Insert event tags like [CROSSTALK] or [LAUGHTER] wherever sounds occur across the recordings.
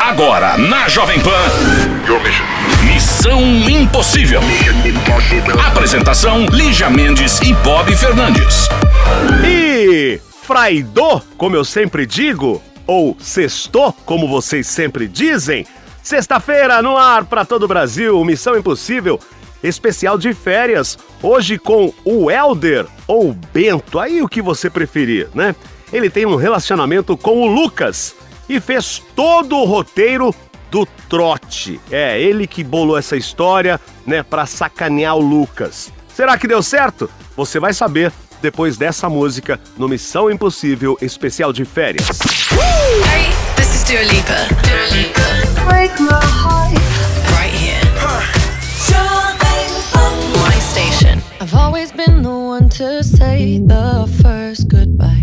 Agora, na Jovem Pan. Missão Impossível. Apresentação: Lígia Mendes e Bob Fernandes. E Fraidô, como eu sempre digo, ou sextou, como vocês sempre dizem, sexta-feira no ar para todo o Brasil, Missão Impossível, especial de férias, hoje com o Elder ou Bento, aí o que você preferir, né? Ele tem um relacionamento com o Lucas e fez todo o roteiro do trote. É, ele que bolou essa história, né, pra sacanear o Lucas. Será que deu certo? Você vai saber depois dessa música no Missão Impossível especial de férias. Hey, this is Dua Lipa. Dua Lipa. break my heart. Right here. My station. I've always been the one to say the first goodbye.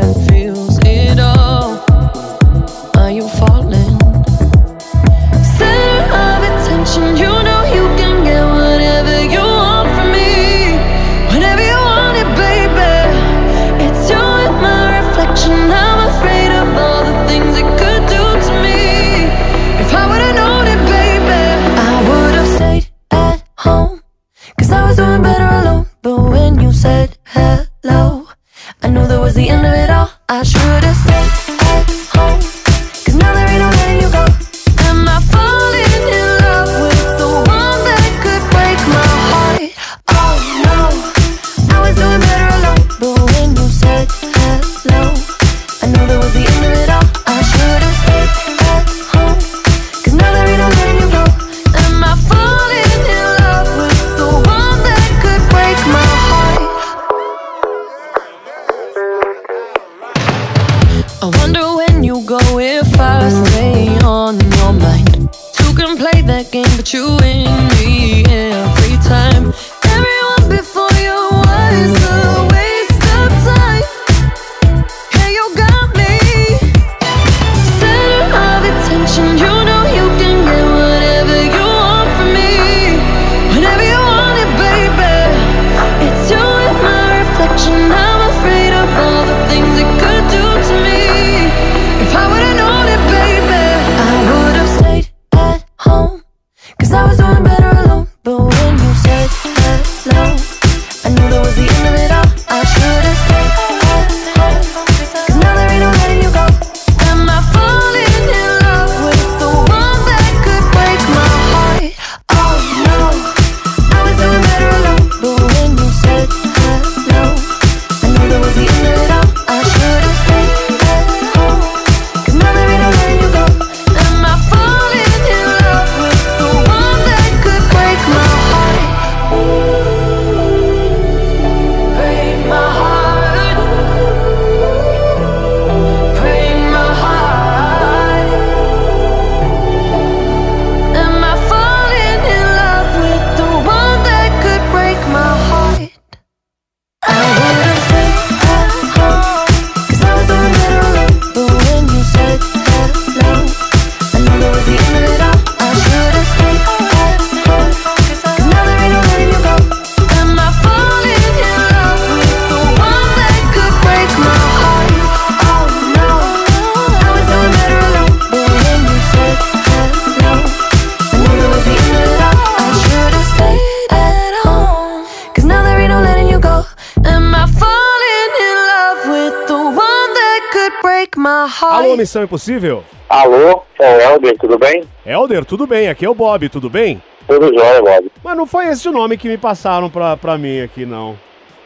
Alô, Missão Impossível? Alô, é o Helder, tudo bem? Elder, tudo bem? Aqui é o Bob, tudo bem? Tudo jóia, Bob. Mas não foi esse o nome que me passaram pra, pra mim aqui, não.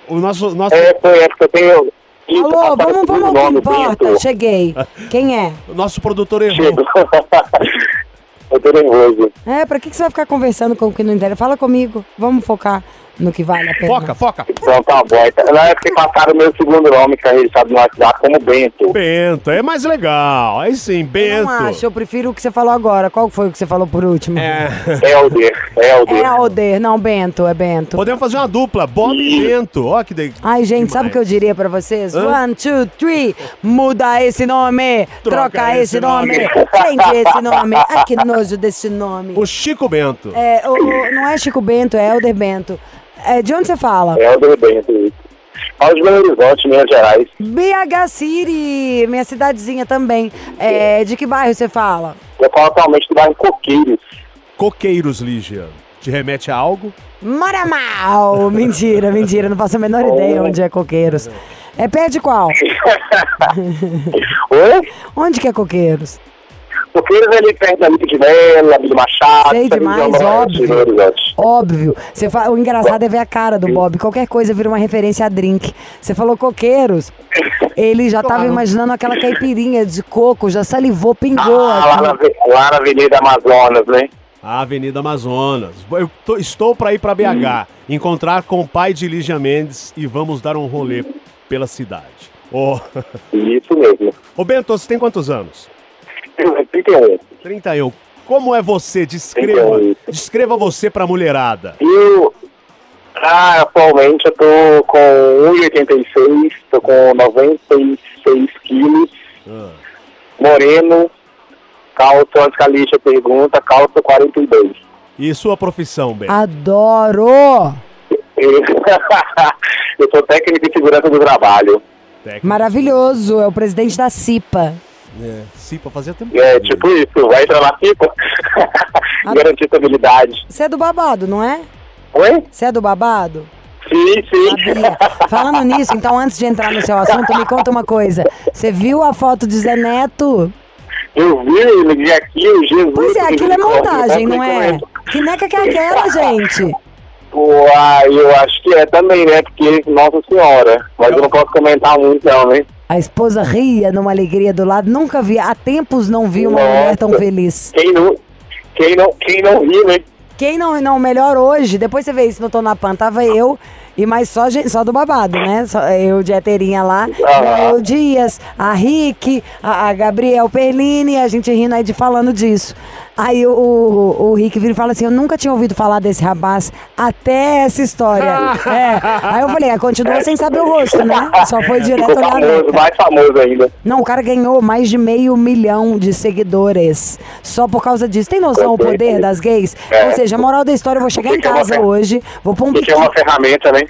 O nosso. nosso É, foi época que eu tenho. Alô, vamos, vamos nome, importa. Bento. Cheguei. Quem é? [LAUGHS] o nosso produtor errou. [LAUGHS] Eu tô nervoso. É, pra que, que você vai ficar conversando com o que não interessa? Fala comigo. Vamos focar. No que vale a pena. Foca, foca. Então tá bom. Então, não é porque passaram o meu segundo nome, que é registrado no WhatsApp como Bento. Bento, é mais legal. Aí sim, Eu Bento. não acho, eu prefiro o que você falou agora. Qual foi o que você falou por último? É. Helder, Helder. É Alder, não, Bento, é Bento. Podemos fazer uma dupla, Bob e Bento. Ó que de... Ai, gente, sabe o que eu diria pra vocês? Hã? One, two, three, muda esse nome, troca, Troca esse nome. prende esse nome. Ai, que nojo desse nome. O Chico Bento. É, o- o- não é Chico Bento, é Helder Bento. É, de onde você fala? Helder Bento. Fala de Belo Horizonte, Minas Gerais. BH City, minha cidadezinha também. É, de que bairro você fala? Eu falo atualmente do bairro Coqueiros. Coqueiros, Lígia. Te remete a algo? Mora mal! [LAUGHS] Mentira, mentira, não faço a menor ideia onde é Coqueiros. É perto de qual? [LAUGHS] Oi? Onde que é Coqueiros? Coqueiros ali perto da Lipe de Bela, do Machado. Sei demais, norte óbvio. Óbvio. Você fa... O engraçado é ver a cara do Bob. Qualquer coisa vira uma referência a drink. Você falou coqueiros. Ele já tava imaginando aquela caipirinha de coco, já salivou, pingou Ah, lá, na, lá na Avenida Amazonas, né? A Avenida Amazonas. Eu tô- estou para ir para BH, encontrar com o pai de Lígia Mendes e vamos dar um rolê pela cidade. Ô, Isso mesmo. Ô Bento, você tem quantos anos? 31. 31. Como é você? Descreva, 31. descreva você pra mulherada. Eu, ah, atualmente eu tô com 1,86, tô com 96 quilos, Ah, moreno, calço, antes que a lixa pergunta, calço 42. E sua profissão, Bento? Adoro! [LAUGHS] eu sou técnico de segurança do trabalho. Técnico. Maravilhoso. É o presidente da CIPA. É, sim, pra fazer tempo. É, tipo isso, vai entrar na pipa, Ah. [LAUGHS] garantir estabilidade. Você é do babado, não é? Oi? Você é do babado? Sim, sim. Sabia. Falando nisso, então antes de entrar no seu assunto, me conta uma coisa. Você viu a foto de Zé Neto? Eu vi, liguei aqui, o Jesus... Pois é, aquilo é montagem, não é? Que neca que é aquela, gente? Uai, eu acho que é também, né? Porque, nossa senhora. Mas eu não posso comentar muito, não, né? A esposa ria numa alegria do lado. Nunca vi, há tempos não vi uma mulher tão Nossa. feliz. Quem não, quem não, quem não ri, né? Quem não, não, melhor hoje, depois você vê isso no Tô na Pan, tava eu e mais só, gente, só do babado, né? Só eu de Eterinha lá, Ah. o Dias, a Rick, a, a Gabriel Perlini, a gente rindo aí de falando disso. Aí o, o, o Rick vira e fala assim: Eu nunca tinha ouvido falar desse rapaz até essa história. [LAUGHS] é. Aí eu falei: ah, continua sem saber o rosto, né? Só foi direto Ficou olhar famoso, mais famoso ainda. Não, o cara ganhou mais de meio milhão de seguidores só por causa disso. Tem noção o poder das gays? É. Ou seja, a moral da história, eu vou chegar em é casa hoje, vou pôr um Porque é biquíni. uma ferramenta, né?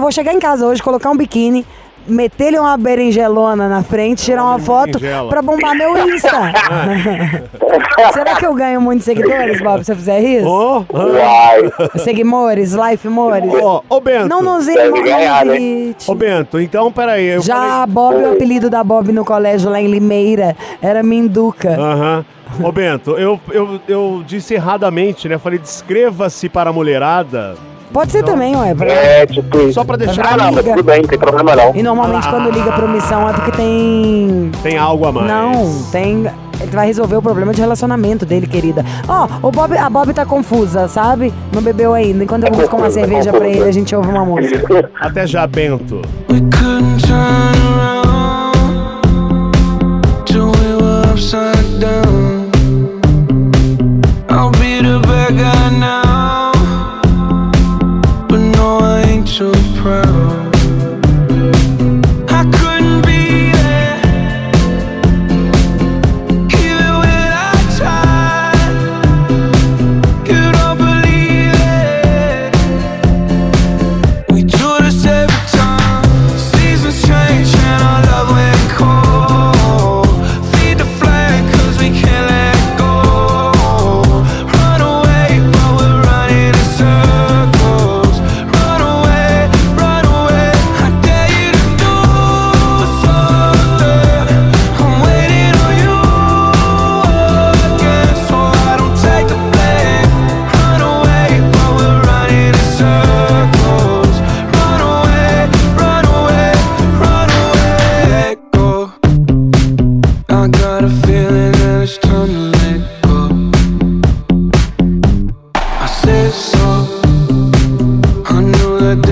Vou chegar em casa hoje, colocar um biquíni, meter-lhe uma berinjelona na frente, tirar uma foto pra bombar meu Insta. [LAUGHS] Será que eu ganho muitos seguidores, Bob, se eu fizer isso? Ah, Uai. Seguimores, life mores? ô, ô, Bento. Não nos ganhar, né? invite. Ô, Bento, então, peraí. Eu Já falei- a Bob, o apelido da Bob no colégio lá em Limeira era Minduca. Aham. Ô, Bento, eu, eu, eu disse erradamente, né? Falei, descreva-se para a mulherada. Pode ser também, ué. pra- É, tipo isso. Só pra deixar- Ah, não, mas tudo bem, não tem problema não. E normalmente quando liga pra omissão é porque tem. Tem algo a mais. Não, tem. Ele vai resolver o problema de relacionamento dele, querida. Ó, o Bob, a Bob tá confusa, sabe? Não bebeu ainda. Enquanto eu busco uma confusa, tá cerveja pra ele, a gente ouve uma música. [LAUGHS] Até já, Bento. We couldn't turn around till we were upside down.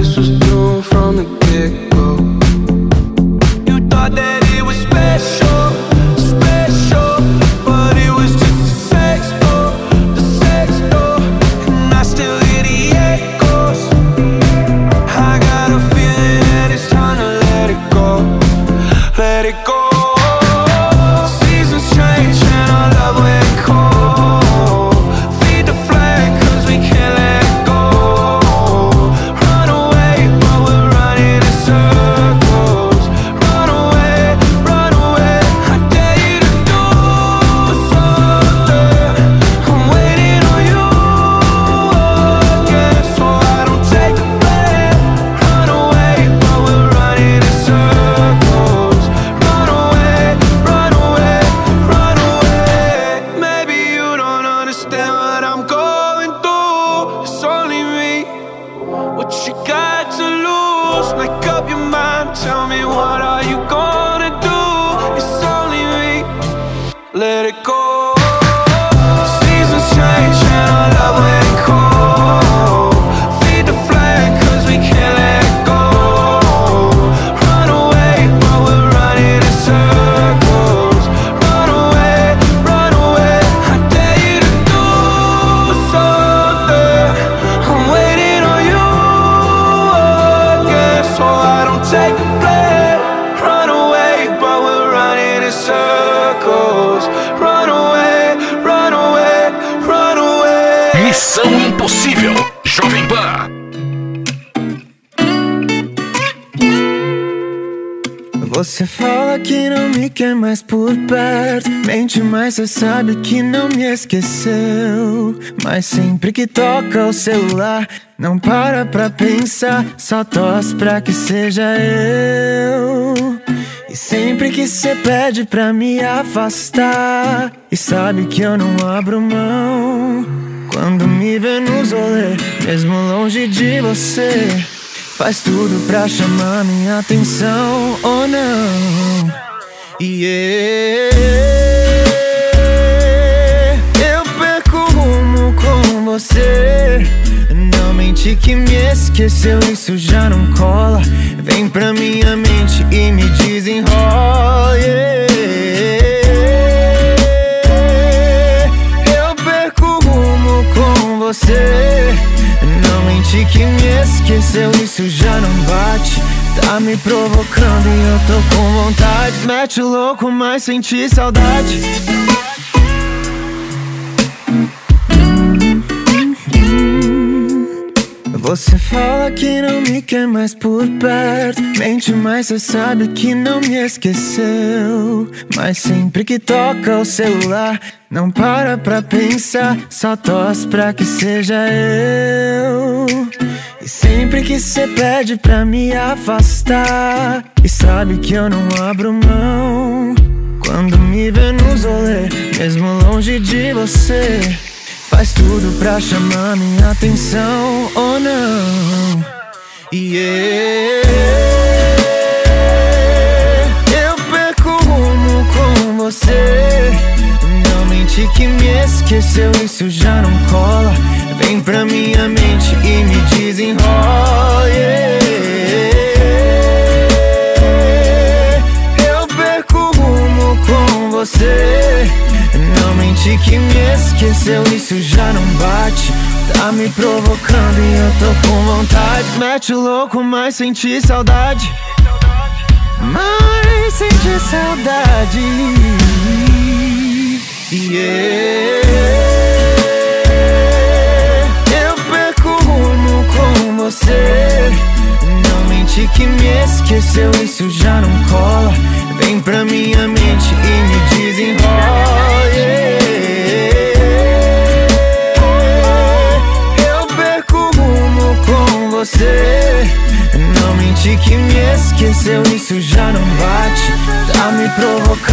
Jesus trouxe. Quer mais por perto. Mente, mas você sabe que não me esqueceu. Mas sempre que toca o celular, não para pra pensar. Só torce pra que seja eu. E sempre que você pede pra me afastar, e sabe que eu não abro mão. Quando me vê nos rolê, mesmo longe de você. Faz tudo pra chamar minha atenção, ou não? E eu perco o rumo com você. Não mente que me esqueceu, isso já não cola. Vem pra minha mente e me desenrola. yeah. Eu perco o rumo com você. Não mente que me esqueceu, isso já não bate. Tá me provocando e eu tô com vontade. Mete o louco, mas senti saudade. Você fala que não me quer mais por perto. Mente, mas você sabe que não me esqueceu. Mas sempre que toca o celular, não para pra pensar. Só torce pra que seja eu. E sempre que você pede pra me afastar, e sabe que eu não abro mão. Quando me vê nos rolê, mesmo longe de você. Faz tudo pra chamar minha atenção, ou não? E eu perco o rumo com você. Mente que me esqueceu, isso já não cola. Vem pra minha mente e me desenrola. yeah. Eu perco o rumo com você. Não mente que me esqueceu, isso já não bate. Tá me provocando e eu tô com vontade. Mete o louco, mas senti saudade. Mas senti saudade. Yeah. Eu perco o rumo com você. Não mente que me esqueceu, isso já não cola. Vem pra minha mente e me desenrola. yeah. Eu perco o rumo com você. Não mente que me esqueceu, isso já não bate. Tá me provocando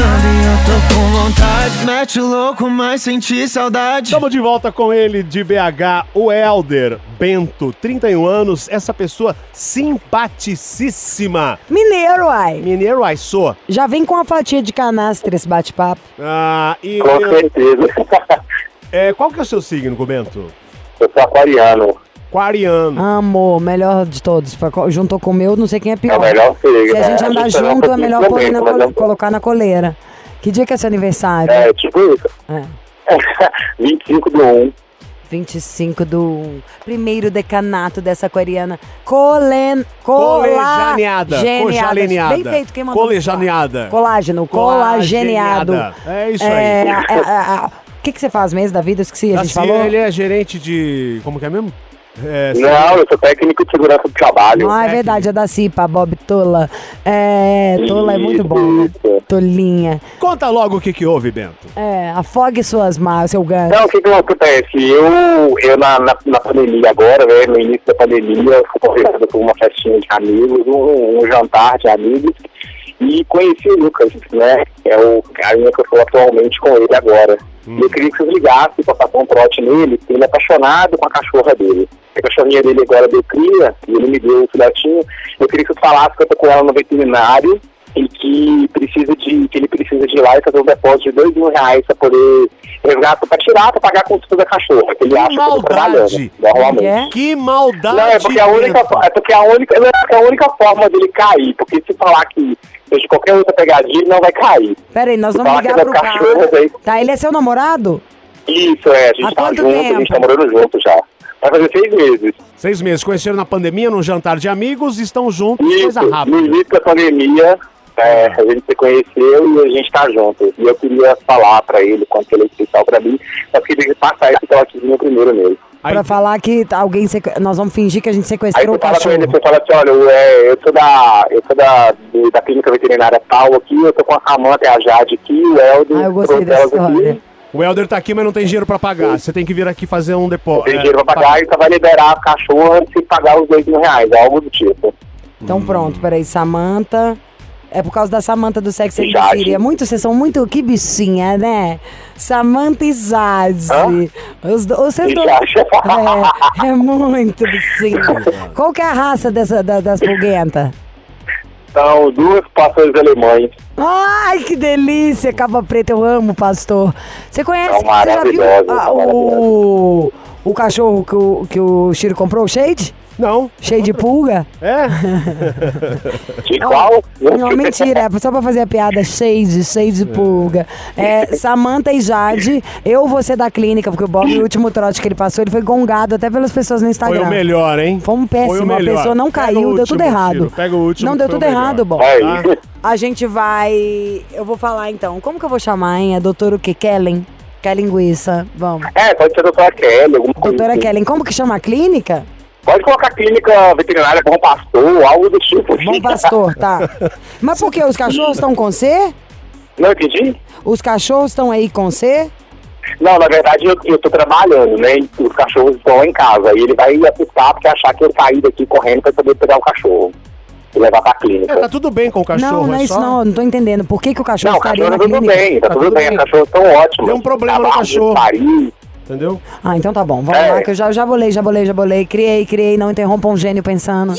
Mete o louco, mas senti saudade. Estamos de volta com ele de BH, o Elder Bento, 31 anos, essa pessoa simpaticíssima. Mineiro, ai. Mineiro Aissô. Já vem com a fatia de canastra esse bate-papo. Ah, e Com certeza. [LAUGHS] é, qual que é o seu signo, Bento? Eu sou aquariano. Aquariano. Amor, melhor de todos. Juntou com o meu, não sei quem é É pior. o melhor signo. Se a gente né? andar um junto, é melhor pôr na é colocar na coleira. Que dia que é seu aniversário? É, tipo isso. É. [LAUGHS] 25 do 1. 25 do primeiro decanato dessa aquariana. Colen... Colejaneada. Colageniada. Colejaneada. Bem feito, quem mandou? Colejaneada. Colágeno, colageniado. É isso É, aí. é, é, é, O que, que você faz mesmo da vida? Eu esqueci, a gente Assim, falou? ele é gerente de. Como que é mesmo? É, Não, eu sou técnico de segurança do trabalho. Ah, é verdade, é da CIPA, Bob Tola. É, Tola é muito bom, né? Isso. Tolinha. Conta logo o que, que houve, Bento. É, afogue suas mágoas, seu gancho. Não, o que que acontece? Eu, eu na, na, na pandemia agora, né, no início da pandemia, eu fui convidado por uma festinha de amigos, um, um jantar de amigos, e conheci o Lucas, né? É o carinha que eu sou atualmente com ele agora. E eu queria que vocês ligassem pra passar um trote nele, porque ele é apaixonado com a cachorra dele. A cachorrinha dele agora deu cria, e ele me deu o filhotinho. Eu queria que vocês falassem que eu tô com ela no veterinário e que precisa de que ele precisa de ir lá e fazer um depósito de dois mil reais pra poder resgatar, pra tirar, pra pagar a consulta da cachorra, que ele acha que eu tô trabalhando, maldade. normalmente. É? Que maldade! Não, é porque a única, é porque a única, é porque a única forma dele cair, porque se falar que seja qualquer outra pegadinha, ele não vai cair. Pera aí, nós vamos que ligar é pro cara. aí. Tá, ele é seu namorado? Isso, é, a gente Há tá junto, a tempo? gente tá morando junto já. Vai fazer seis meses. Seis meses. Conheceram na pandemia, num jantar de amigos, estão juntos, Isso, coisa no rápida. início da pandemia, é, a gente se conheceu e a gente tá junto. E eu queria falar pra ele quanto ele é especial pra mim, só que ele passar esse toquezinho primeiro nele. Aí, Pra falar que alguém sequ... nós vamos fingir que a gente sequestrou o fala com ele, cachorro. você fala assim, olha, eu, é, eu sou da. Eu sou da, da clínica veterinária tal aqui, eu tô com a Samanta e a Jade aqui, o Helder. Ah, eu gostei dessa história. aqui. o Helder tá aqui, mas não tem dinheiro pra pagar. Você tem que vir aqui fazer um depósito. Tem dinheiro pra pagar e você vai liberar a cachorra se pagar os dois mil reais, algo do tipo. Então pronto, peraí, Samanta. É por causa da Samanta do Sex and the. City. É muito, vocês são muito, que bichinha, né? Samanta e Jade. Os, vocês dois-. É, é muito bichinha. [LAUGHS] Qual que é a raça dessa, da- das pulguentas? São duas pastores alemães. Ai, que delícia! Capa preta, eu amo, pastor. Você conhece? São Você já viu ah, o, o cachorro que o, que o Chiro comprou, o Shade? Não. Cheio de pulga? É? De qual? Não, mentira, é só pra fazer a piada. Shade, cheio de pulga. É, Samanta e Jade, eu vou ser da clínica, porque o Bob, o último trote que ele passou, ele foi gongado até pelas pessoas no Foi Instagram. o melhor, hein? Foi um Foi péssimo, a melhor. pessoa não caiu, deu tudo errado. Ciro. Pega o último Não que deu foi tudo errado, Bob. Aí. Tá? A gente vai. Eu vou falar então. Como que eu vou chamar, hein? É doutor o quê? Kellen? Kellen Linguiça. Vamos. É, pode ser doutora coisa Doutora assim. Kellen, como que chama a clínica? Pode colocar clínica veterinária Bom Pastor, algo do tipo. Bom Pastor, tá. [LAUGHS] Mas por que? Os cachorros estão com você? Não entendi? Os cachorros estão aí com você? Não, na verdade eu, eu tô trabalhando, né? Os cachorros estão em casa. E ele vai assustar porque achar que eu saí daqui correndo pra poder pegar o cachorro. E levar pra clínica. É, tá tudo bem com o cachorro, não, não é é isso só... não. Não tô entendendo. Por que, que o cachorro Não, o estaria cachorro na tá tudo clínica? bem, tá, Tá tudo tudo bem, bem. os cachorros estão ótimos. Tem um problema no Acabaram de cachorro. Entendeu? Ah, então tá bom. Vamos É. lá, que eu já, já bolei, já bolei, já bolei. Criei, criei. Não interrompa um gênio pensando. Yo,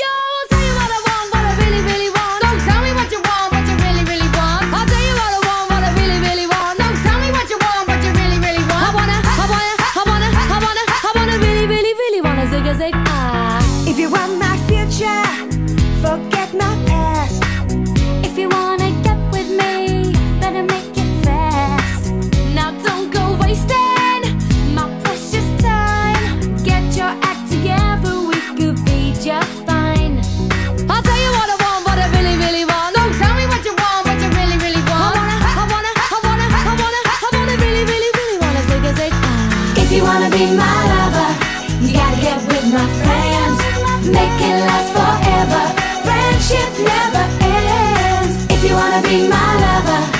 be my lover,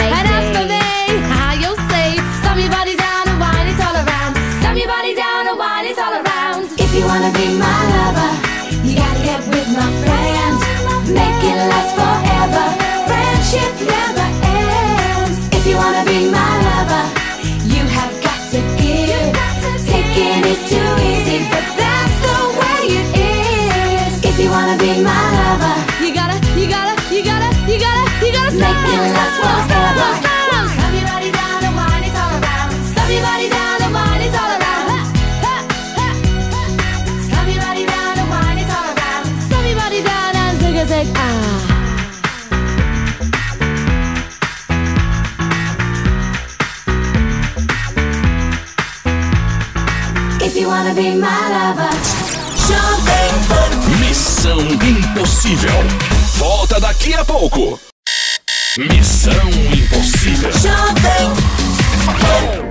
be my If you wanna be my lover, Missão Impossível. Volta daqui a pouco. Missão Impossível. You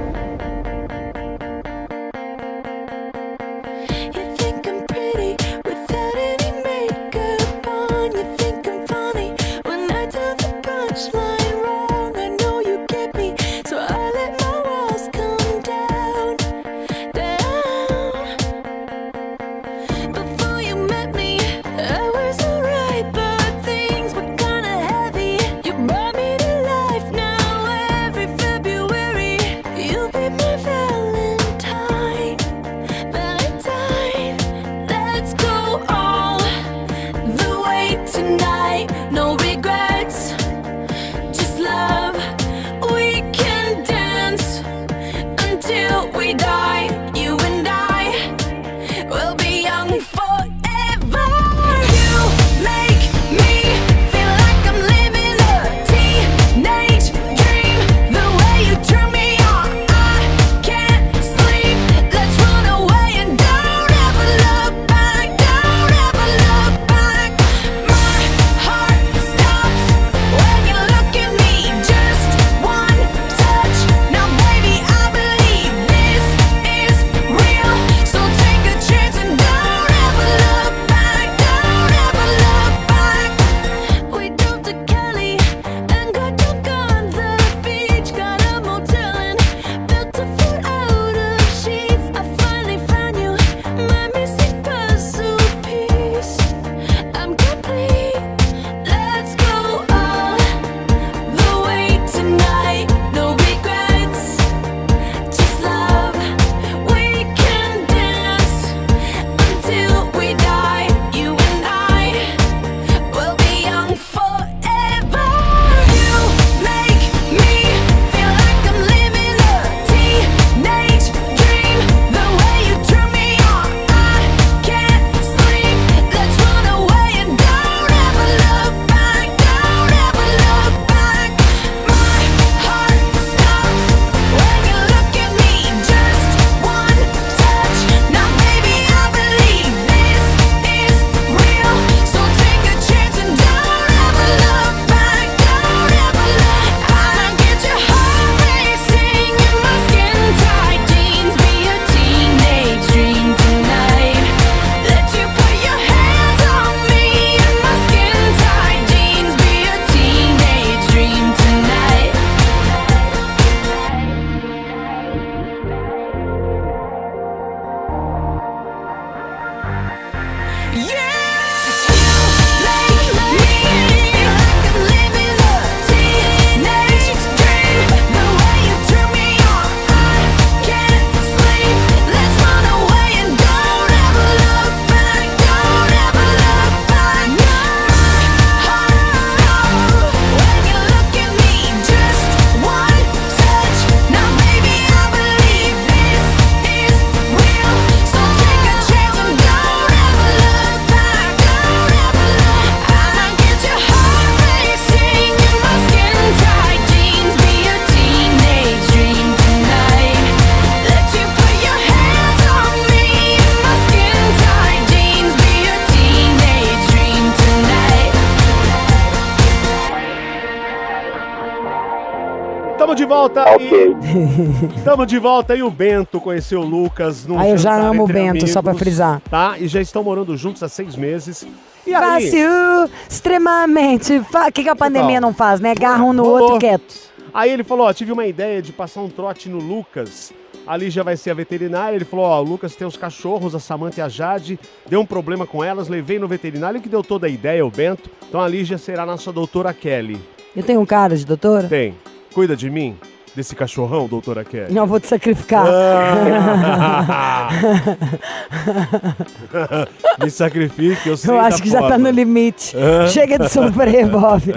Tamo de volta e o Bento conheceu o Lucas num Ah, eu já amo o Bento, só pra frisar. Tá? E já estão morando juntos há seis meses. E aí... Fácil, extremamente. O que, que a pandemia Então, não faz, né? Agarra um no rolou. outro quieto. Aí ele falou, ó, tive uma ideia de passar um trote no Lucas. Ali já vai ser a veterinária. Ele falou, ó, o Lucas tem os cachorros, a Samanta e a Jade. Deu um problema com elas, levei no veterinário que deu toda a ideia, o Bento. Então a Lígia será nossa doutora Kelly. Eu tenho um cara de doutora? Tem. Cuida de mim, desse cachorrão, doutora Kelly. Não, vou te sacrificar. Ah. [LAUGHS] Me sacrifique, eu sei Eu acho que já tá no limite. Ah. Chega de sofrer, Bob.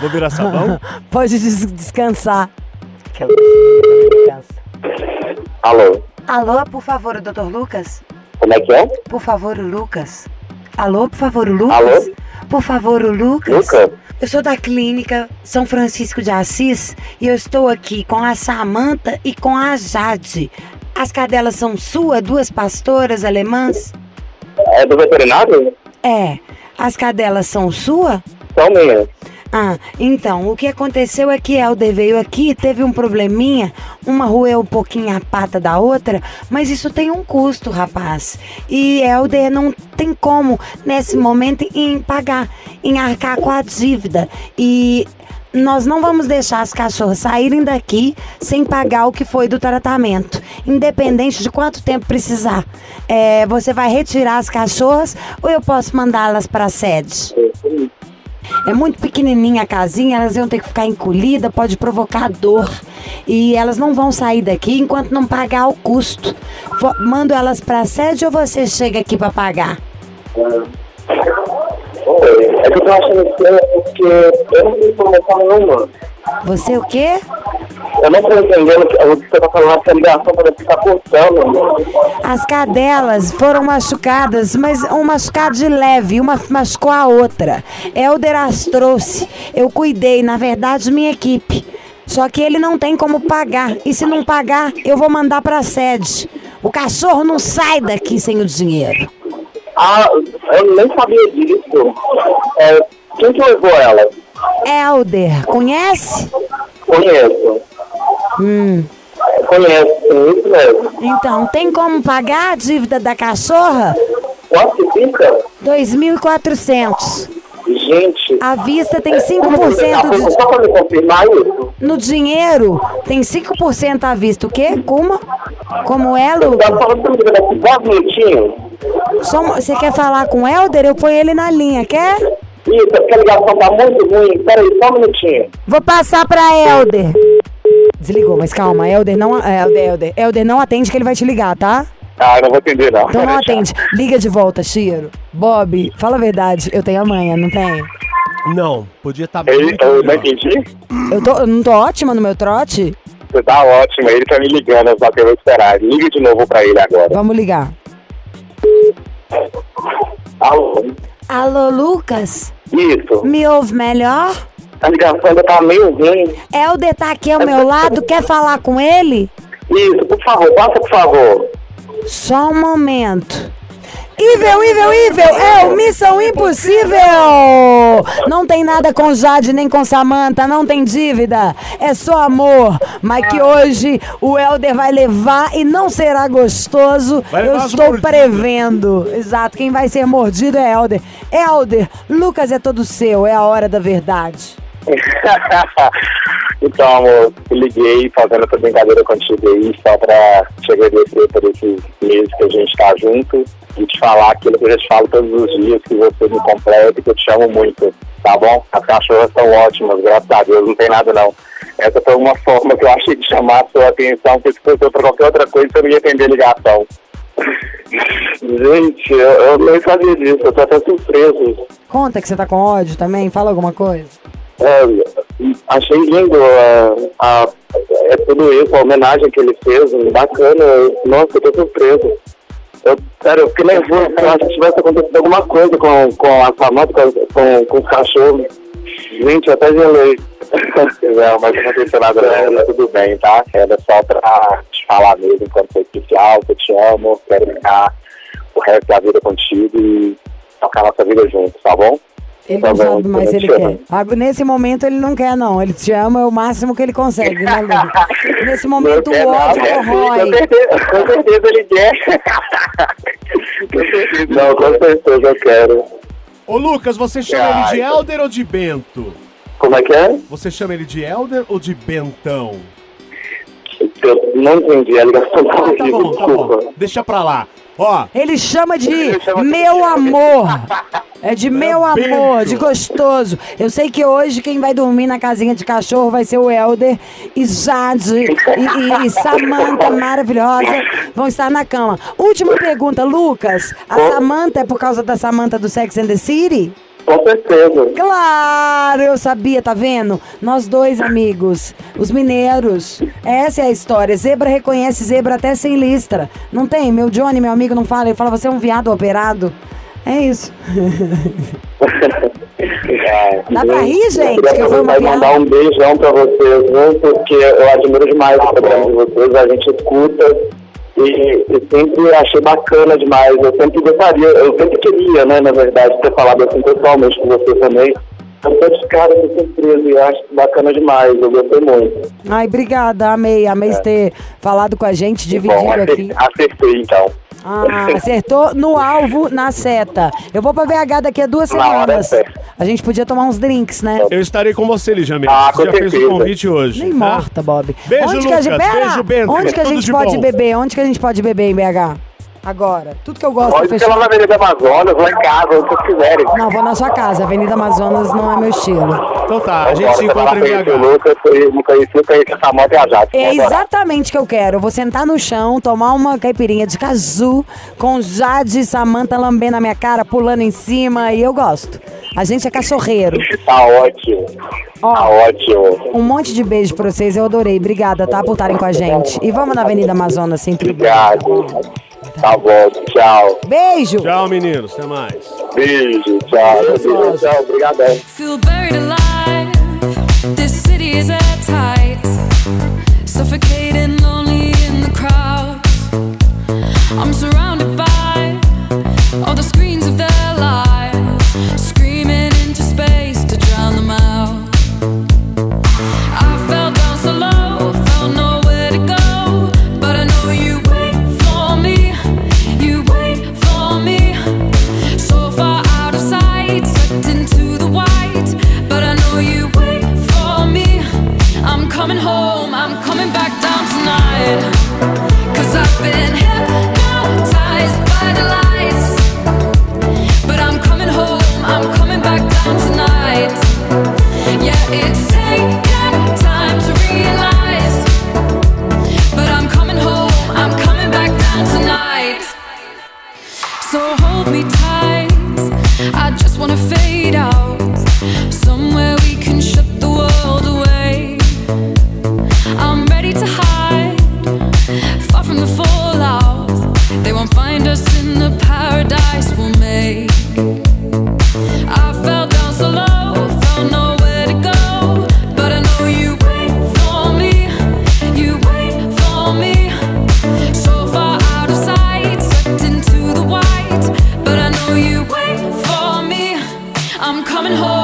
Vou virar sabão? Pode des- descansar. Alô, Alô, por favor, o Dr. Lucas? como é que é? Por favor, o Lucas. Alô, por favor, o Lucas? Alô? Por favor, o Lucas? Lucas? Eu sou da clínica São Francisco de Assis e eu estou aqui com a Samanta e com a Jade. As cadelas são suas, duas pastoras alemãs? É do veterinário? É. As cadelas são sua? São minhas. Ah, então, o que aconteceu é que Helder veio aqui, teve um probleminha, uma roeu um pouquinho a pata da outra, mas isso tem um custo, rapaz. E Helder não tem como, nesse momento, em pagar, em arcar com a dívida. E nós não vamos deixar as cachorras saírem daqui sem pagar o que foi do tratamento, independente de quanto tempo precisar. É, você vai retirar as cachorras ou eu posso mandá-las para a sede? É muito pequenininha a casinha, elas iam ter que ficar encolhidas, pode provocar dor. E elas não vão sair daqui enquanto não pagar o custo. Mando elas pra sede ou você chega aqui pra pagar? Oi, é que eu tô achando estranho porque eu não tenho informação nenhuma. Você o quê? Eu não tô entendendo o que você tá falando, essa ligação parece tá cortando. As cadelas foram machucadas, mas um machucado de leve, uma machucou a outra. Helder as trouxe. Eu cuidei, na verdade, minha equipe. Só que ele não tem como pagar. E se não pagar, eu vou mandar pra sede. O cachorro não sai daqui sem o dinheiro. Ah, eu nem sabia disso. É, quem que levou ela? Helder, conhece? Conheço. Hum. Conheço, sim, isso mesmo. Então, tem como pagar a dívida da cachorra? Quanto que fica? 2.400. Gente. À vista tem Como 5% você tá- de... Só pra me confirmar isso. No dinheiro, tem 5% à vista. O quê? Como? Como é, Lu? Tá falando comigo daqui 10 minutinhos? Só um- Você quer falar com o Helder? Eu ponho ele na linha, quer? Isso, porque a ligação tá muito ruim. Peraí, só um minutinho. Vou passar pra Helder. Desligou, mas calma, Helder não, é, Helder, Helder, Helder não atende que ele vai te ligar, tá? Ah, eu não vou atender, não. Então não atende. Liga de volta, Chiro. Bob, fala a verdade, eu tenho amanhã, não tenho? Não, podia estar bem. Ele, eu não entendi. Eu, tô, eu não tô ótima no meu trote? Você tá ótimo, ele tá me ligando, só que eu vou esperar. Liga de novo pra ele agora. Vamos ligar. Alô? Alô, Lucas? Isso. Me ouve melhor? A ligação ainda tá meio ruim. Helder tá aqui ao meu lado, quer falar com ele? Isso, por favor, passa por favor. Só um momento. Ivel, Ivel, Ivel, é o Missão Impossível! Não tem nada com Jade nem com Samantha, não tem dívida, é só amor. Mas que hoje o Helder vai levar e não será gostoso, eu estou prevendo. Exato, quem vai ser mordido é Helder. Helder, Lucas é todo seu, é a hora da verdade. [LAUGHS] então, amor, liguei fazendo essa brincadeira contigo aí, só pra te agradecer por esses meses que a gente tá junto e te falar aquilo que eu já te falo todos os dias, que você me completa e que eu te amo muito, tá bom? As cachorras são ótimas, graças a Deus, não tem nada não. Essa foi uma forma que eu achei de chamar a sua atenção, porque se fosse pra qualquer outra coisa, você não ia atender a ligação. [LAUGHS] Gente, eu, eu nem sabia disso, eu tô até surpreso. Conta que você tá com ódio também, fala alguma coisa. É, achei lindo a, a- é tudo isso, a homenagem que ele fez, bacana. Nossa, eu tô surpreso. Eu, sério, eu fiquei nervoso, eu acho que tivesse acontecido alguma coisa com, com a Samanta, com, com, os cachorros. Gente, eu até gelei. [LAUGHS] não, mas não aconteceu nada não, tá tudo bem, tá? Era só pra te falar mesmo, enquanto foi especial, que eu te amo, quero ficar o resto da vida contigo e tocar nossa vida juntos, tá bom? Ele Tá não bom, sabe mais se eu ele quer. Ah, Nesse momento ele não quer, não. Ele te ama, é o máximo que ele consegue, né, Lu? [LAUGHS] Nesse momento Não o ódio nada. corrói. Com certeza, com certeza ele quer. [LAUGHS] Com certeza. Não, com certeza eu quero. Ô Lucas, você chama ele de Elder ou de Bento? Como é que é? Você chama ele de Elder ou de Bentão? Eu não entendi, a ligação Ah, tá bom, tá bom. Deixa pra lá. Ó, Ele chama de Ele chama de- meu amor. É de meu Bento. amor, de gostoso. Eu sei que hoje quem vai dormir na casinha de cachorro vai ser o Helder e Jade e, e, e Samanta maravilhosa vão estar na cama. Última pergunta, Lucas. A Samanta é por causa da Samanta do Sex and the City? Com certeza. Claro, eu sabia, tá vendo? Nós dois amigos, os mineiros. Essa é a história. Zebra reconhece zebra até sem listra. Não tem? Meu Johnny, meu amigo, não fala. Ele fala, você é um viado operado. É isso. É, [LAUGHS] Dá pra rir, gente, Eu piada. mandar um beijão pra vocês, viu? Porque eu admiro demais o programa de vocês, a gente escuta e, e sempre achei bacana demais. Eu sempre gostaria, eu sempre queria, né, na verdade, ter falado assim pessoalmente com você também. Eu tô de cara de surpresa e eu acho bacana demais, eu gostei muito. Ai, obrigada, amei. Amei você ter falado com a gente, dividido Bom, aqui. acer- acertei então. Ah, acertou no alvo, na seta. Eu vou pra BH daqui a duas semanas. certa. A gente podia tomar uns drinks, né? Eu estarei com você, Lijamil. Ah, você já fez o certeza. convite hoje. Nem tá? morta, Bob. Beijo, onde que a gente, Lucas. Pera, Beijo, Bento. Onde que a gente de pode bom. beber? Onde que a gente pode beber em BH? Agora. Tudo que eu gosto Pode é ser lá fechar. na Avenida Amazonas, lá em casa, onde vocês quiserem. Não, vou na sua casa. Avenida Amazonas não é meu estilo. Então tá, a gente Vambora, se lá encontra em BH. Lucas, eu não conheci, eu conheci essa moto e a Jade. É exatamente o que eu quero. Eu vou sentar no chão, tomar uma caipirinha de caju com Jade e Samanta lambendo a minha cara, pulando em cima, e eu gosto. A gente é cachorreiro. Tá ótimo. Ó. Tá ótimo. Um monte de beijo pra vocês, eu adorei. Obrigada, tá, por estarem com a gente. E vamos na Avenida Amazonas sem Obrigado. Tá bom, tchau. Beijo! Tchau, meninos. Até mais. Beijo, tchau. Beijo, tchau, obrigadão. Coming home,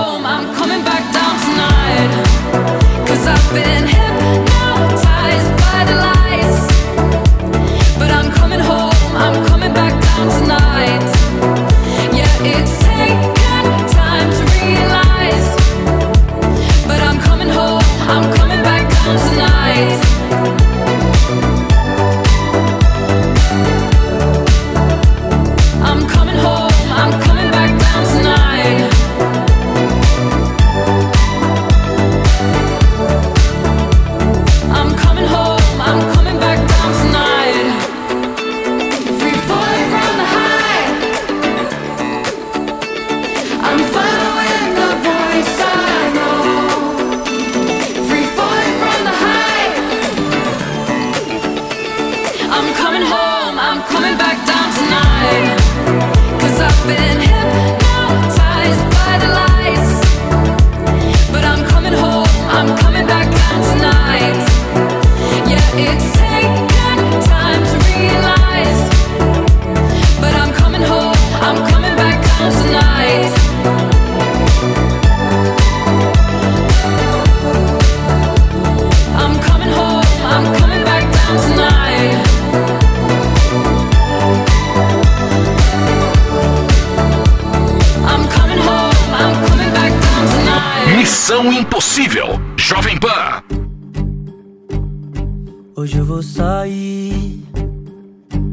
sair.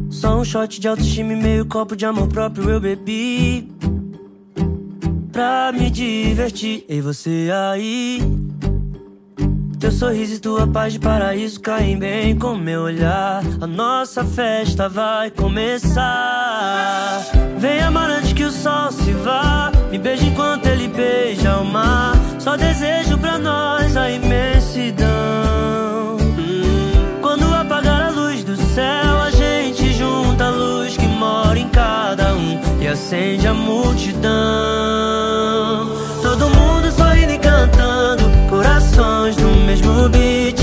Só um shot de autoestima e meio copo de amor próprio eu bebi. Pra me divertir. E você aí? Teu sorriso e tua paz de paraíso caem bem com meu olhar. A nossa festa vai começar. Vem amar antes que o sol se vá. Me beija enquanto ele beija o mar. Só desejo pra nós a imensidão. Acende a multidão. Todo mundo sorrindo e cantando, corações no mesmo beat.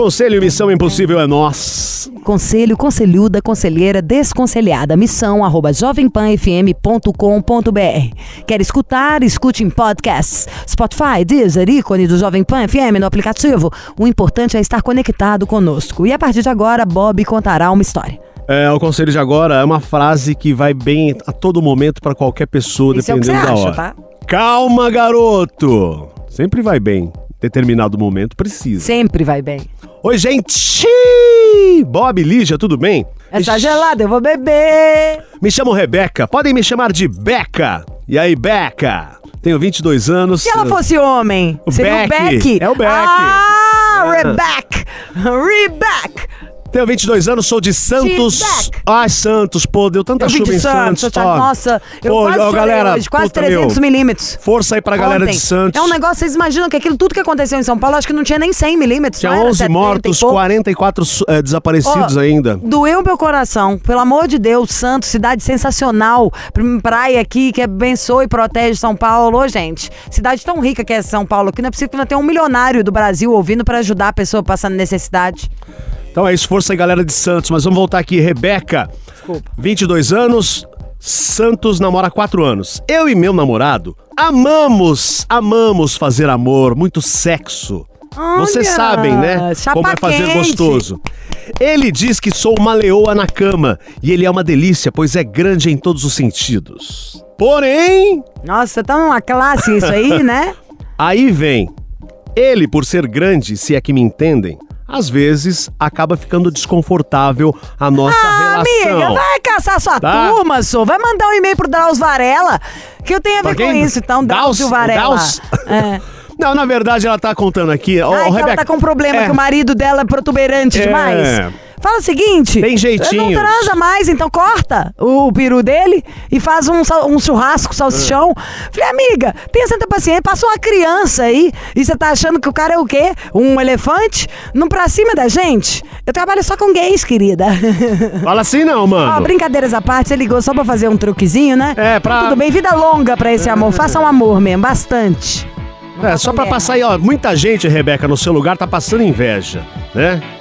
Conselho missão impossível é nós. Conselho, conselhuda, conselheira, desconselhada. Missão arroba jovempanfm.com.br. Quer escutar? Escute em podcasts. Spotify, Deezer, ícone do Jovem Pan FM no aplicativo. O importante é estar conectado conosco. E a partir de agora, Bob contará uma história. É, o conselho de agora é uma frase que vai bem a todo momento pra qualquer pessoa, Isso é dependendo você da acha, hora. tá? Calma, garoto! Sempre vai bem. Determinado momento precisa. Sempre vai bem. Oi, gente! Bob, Lígia, tudo bem? Essa gelada eu vou beber. Me chamo Rebeca, podem me chamar de Beca. E aí, Beca? Tenho 22 anos. Se ela fosse homem, O seria Beck. o Beck. É o Beck. Ah, É. Rebeck. Tenho 22 anos, sou de Santos. Ai, Santos, pô, deu tanta Eu chuva de em Santos, Santos. ó. nossa, eu Pô, quase ó, galera, hoje, quase puta, 300 meu, milímetros. Força aí pra galera Ontem. de Santos. É um negócio, vocês imaginam que aquilo tudo que aconteceu em São Paulo, acho que não tinha nem 100 milímetros. Tinha não era 11 70 e mortos, pouco. 44 su- eh, desaparecidos Ó, ainda. Doeu meu coração, pelo amor de Deus, Santos, cidade sensacional, Pr- praia aqui que abençoa e protege São Paulo, Ô, gente. Cidade tão rica que é São Paulo, que não é possível que não tenha um milionário do Brasil ouvindo pra ajudar a pessoa passando necessidade. Então é isso, força aí, galera de Santos. Mas vamos voltar aqui. Rebeca, 22 anos, Santos namora há 4 anos. Eu e meu namorado amamos, amamos fazer amor, muito sexo. Vocês Olha, sabem, né? como é fazer quente. gostoso. Ele diz que sou uma leoa na cama e ele é uma delícia, pois é grande em todos os sentidos. Porém, Nossa, tá numa classe isso aí, né? [LAUGHS] Aí vem. Ele, por ser grande, se é que me entendem, às vezes acaba ficando desconfortável a nossa Ah, relação. amiga, vai caçar sua Tá? turma. Vai mandar um e-mail pro Drauzio Varela, que eu tenho a ver com isso, então, Drauzio Varela. Daus- É. [LAUGHS] Não, na verdade ela tá contando aqui. Ó, Ai, que ela Rebeca, tá com um problema é, que o marido dela é protuberante É. demais. Fala o seguinte. Tem jeitinhos. Não transa mais, então corta o peru dele e faz um, um churrasco, salsichão. Falei, amiga, tenha santa paciência, passa uma criança aí e você tá achando que o cara é o quê? Um elefante? Não pra cima da gente? Eu trabalho só com gays, querida. [LAUGHS] Fala assim não, mano. Ó, brincadeiras à parte, você ligou só pra fazer um truquezinho, né? É, pra- Tudo bem, vida longa pra esse amor. Faça um amor mesmo, bastante. É, só pra passar aí, ó, muita gente, Rebeca, no seu lugar tá passando inveja, né?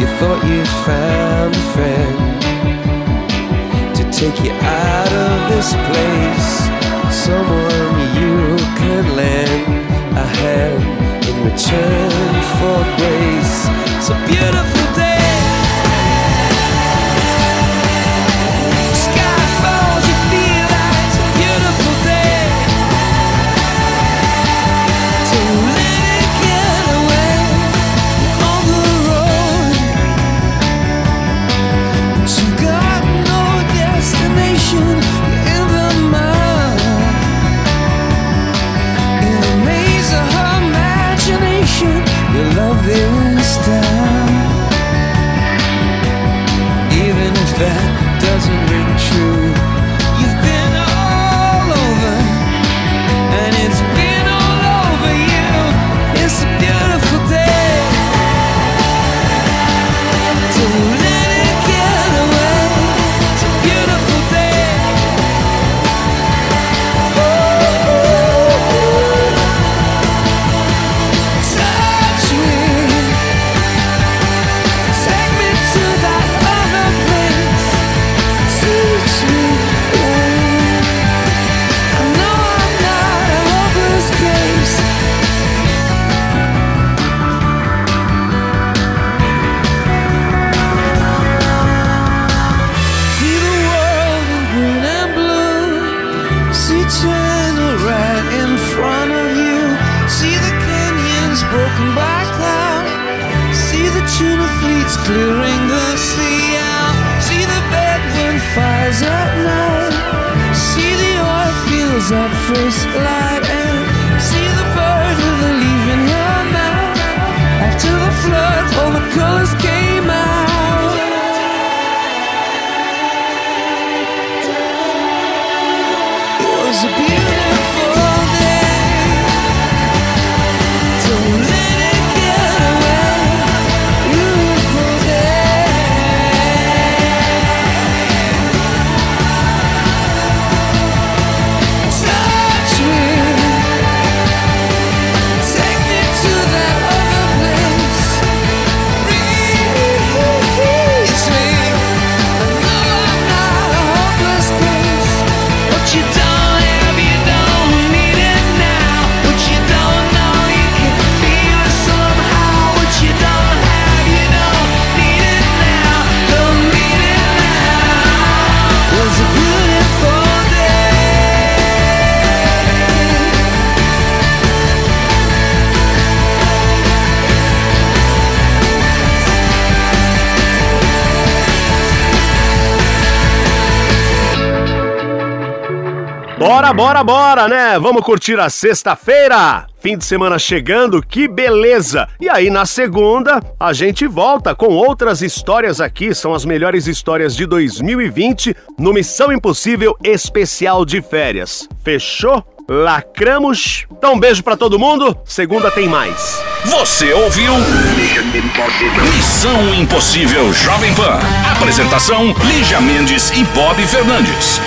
You thought you found a friend to take you out of this place. Someone you can lend a hand in return for grace. It's a beautiful day. then Bora, bora, né? Vamos curtir a sexta-feira! Fim de semana chegando, que beleza! E aí na segunda, a gente volta com outras histórias aqui, são as melhores histórias de 2020 no Missão Impossível Especial de Férias. Fechou? Lacramos? Então um beijo pra todo mundo, segunda tem mais. Você ouviu? Missão Impossível Jovem Pan. Apresentação: Lígia Mendes e Bob Fernandes.